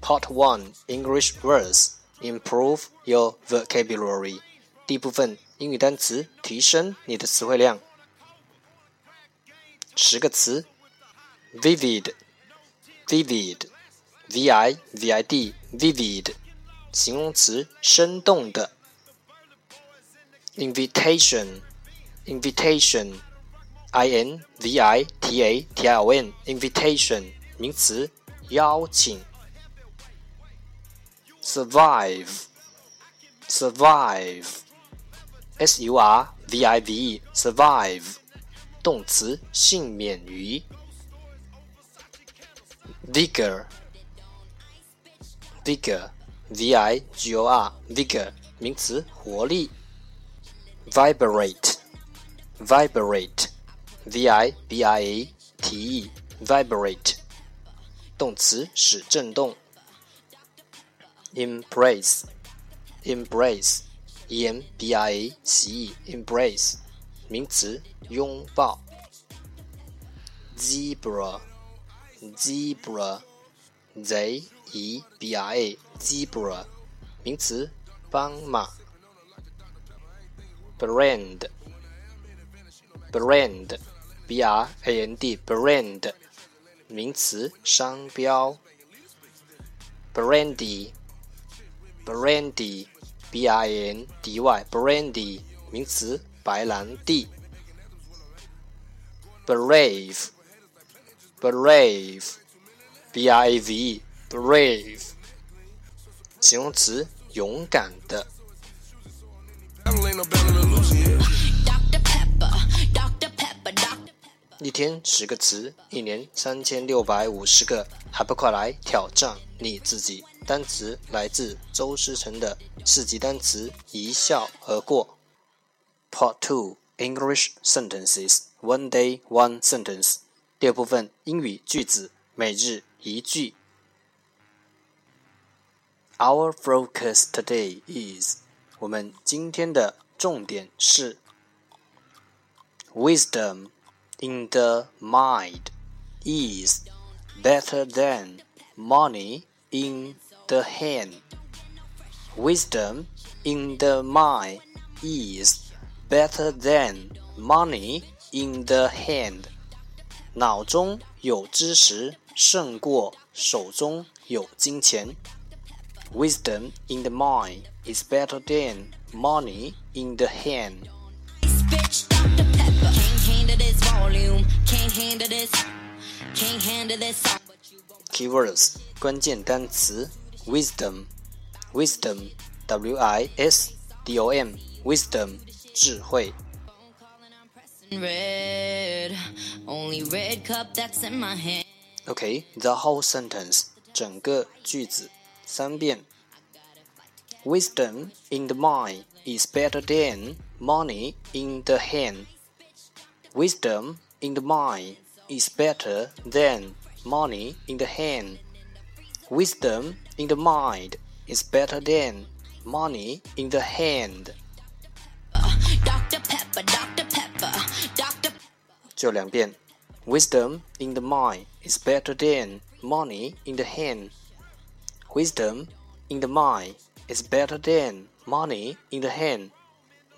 Part 1 English words. Improve your vocabulary. 第一部分英语单词，提升你的词汇量。十个词：vivid, vivid, v i v i d, vivid，形容词，生动的。invitation, invitation。I N V I T A T I O N invitation 名词，邀请。 survive survive S U R V I V E survive 动词，幸免于。vigor vigor V I G O R vigor 名词，活力。vibrate vibrate v i b r a t e vibrate 动词使震动。 embrace embrace e m b r a c e embrace 名词拥抱。zebra zebra z e b r a zebra 名词斑马。brand brand b r a n d brand 名词商标。brandy Brandy, b-i-n-d-y, Brandy 名词，白兰地。Brave, brave, b-r-a-v-e, brave 形容词，勇敢的。一天十个词，一年三千六百五十个，还不快来挑战你自己？单词来自周思成的四级单词，一笑而过。Part Two English Sentences One Day One Sentence 第二部分英语句子，每日一句。Our focus today is 我们今天的重点是 wisdom in the mind is better than money in the hand. Wisdom in the mind is better than money in the hand. 脑中有知识胜过手中有金钱。Wisdom in the mind is better than money in the hand. volume, can't handle this, can't handle this song. But you gon' Keywords 关键单词 wisdom wisdom w i s d o m wisdom 智慧 red, only red cup that's in my hand. OK the whole sentence 整个句子三遍 Wisdom in the mind is better than money in the hand. Wisdom in the mind is better than money in the hand. Wisdom in the mind is better than money in the hand. Dr. Pepper, Dr. Pepper, Dr. 就两遍。Wisdom in the mind is better than money in the hand. Wisdom in the mind is better than money in the hand.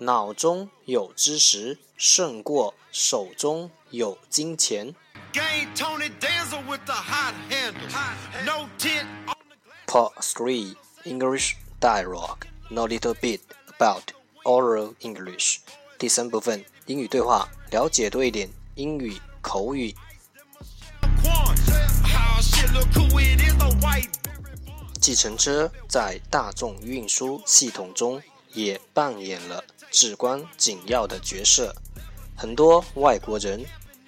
脑中有知识胜过手中有金钱。Part 3 English Dialogue Know little bit about oral English 第三部分英语对话，了解多一点英语口语。计程车在大众运输系统中也扮演了至关紧要的角色。很多外国人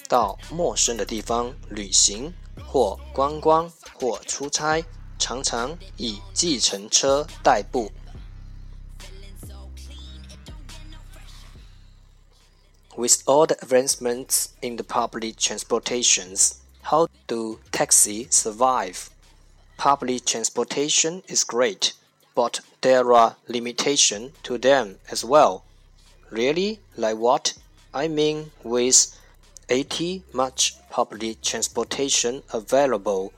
到陌生的地方旅行或观光或出差，常常以计程车代步。With all the advancements in the public transportations, how do taxi survive? Public transportation is great, but there are limitations to them as well. Really? Like what? I mean, with 80 much public transportation available,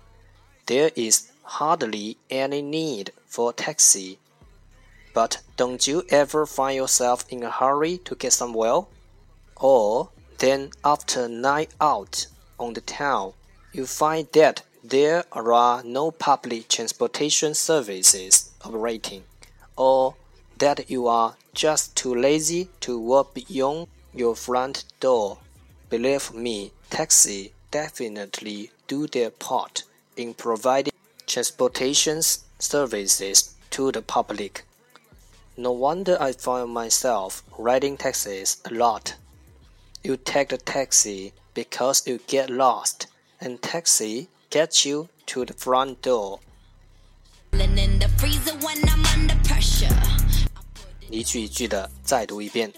there is hardly any need for a taxi. But don't you ever find yourself in a hurry to get somewhere? Or then after a night out on the town, you find that there are no public transportation services operating, or that you are just too lazy to walk beyond your front door. Believe me, taxi definitely do their part in providing transportation services to the public. No wonder I find myself riding taxis a lot. You take the taxi because you get lost, and taxi gets you to the front door. 一句一句的再读一遍。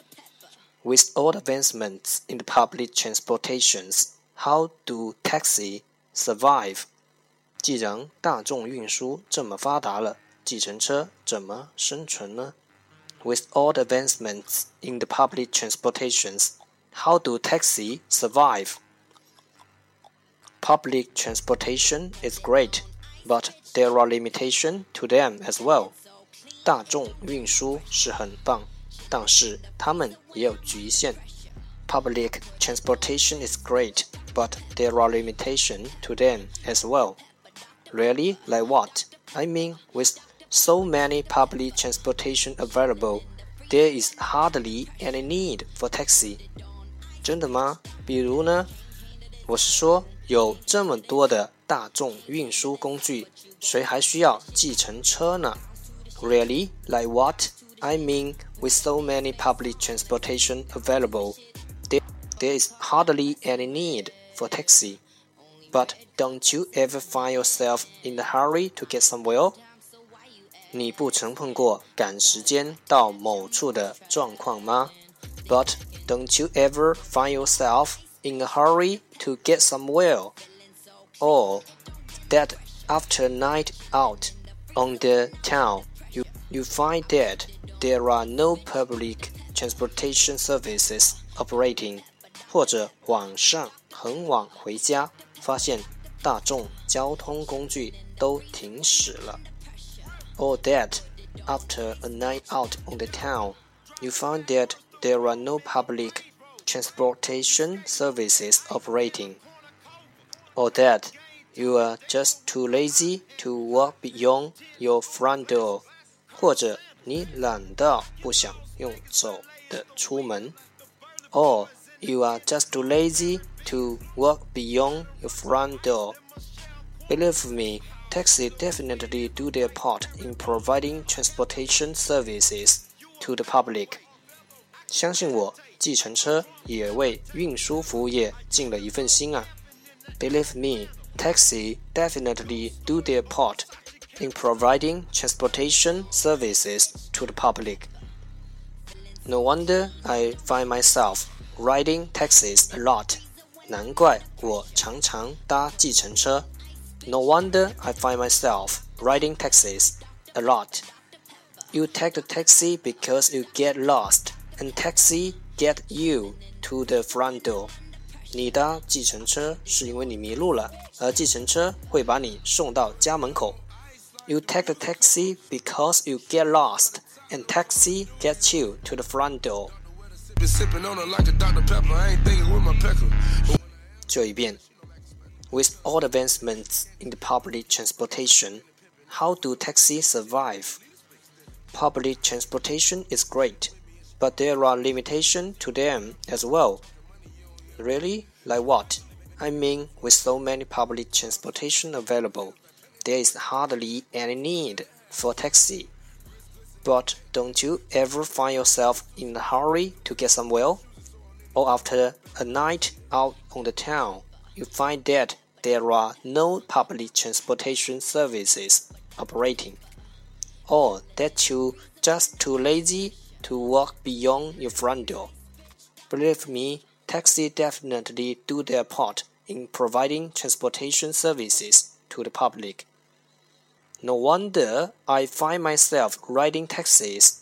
With all advancements in the public transportations, how do taxi survive? 既然大众运输这么发达了，计程车怎么生存呢？With all the advancements in the public transportations, how do taxi survive? Public transportation is great, but there are limitations to them as well. 大众运输是很棒，但是它们也有局限。Public transportation is great, but there are limitations to them as well. Really? Like what? I mean, with so many public transportation available, there is hardly any need for taxi. 真的吗？比如呢？我是说，有这么多的大众运输工具，谁还需要计程车呢 ？Really? Like what? I mean, with so many public transportation available, there, there is hardly any need for taxi. But don't you ever find yourself in a hurry to get somewhere? 你不曾碰过赶时间到某处的状况吗？But don't you ever find yourself in a hurry to get somewhere? Or that after a night out on the town, you, you find that there are no public transportation services operating. 或者晚上很晚回家，发现大众交通工具都停驶了。Or that after a night out on the town, you find that there are no public transportation services operating. Or that you are just too lazy to walk beyond your front door. 或者你懒到不想用走的出门。Or you are just too lazy to walk beyond your front door. Believe me, taxis definitely do their part in providing transportation services to the public. 相信我，计程车也为运输服务业尽了一份心啊。Believe me, taxis definitely do their part in providing transportation services to the public. No wonder I find myself riding taxis a lot. 难怪我常常搭计程车。No wonder I find myself riding taxis a lot. You take the taxi because you get lost, and taxi get you to the front door. 你搭计程车是因为你迷路了，而计程车会把你送到家门口。 You take the taxi because you get lost, and taxi gets you to the front door. 就一遍。With all advancements in the public transportation, how do taxis survive? Public transportation is great, but there are limitations to them as well. Really? Like what? I mean, with so many public transportation available, there is hardly any need for taxi. But don't you ever find yourself in a hurry to get somewhere? Or after a night out on the town, you find that there are no public transportation services operating, or that you're just too lazy to walk beyond your front door. Believe me, taxis definitely do their part in providing transportation services to the public. No wonder I find myself riding taxis